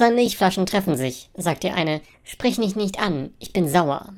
Zwei Milchflaschen treffen sich, sagt der eine. Sprich mich nicht an, ich bin sauer.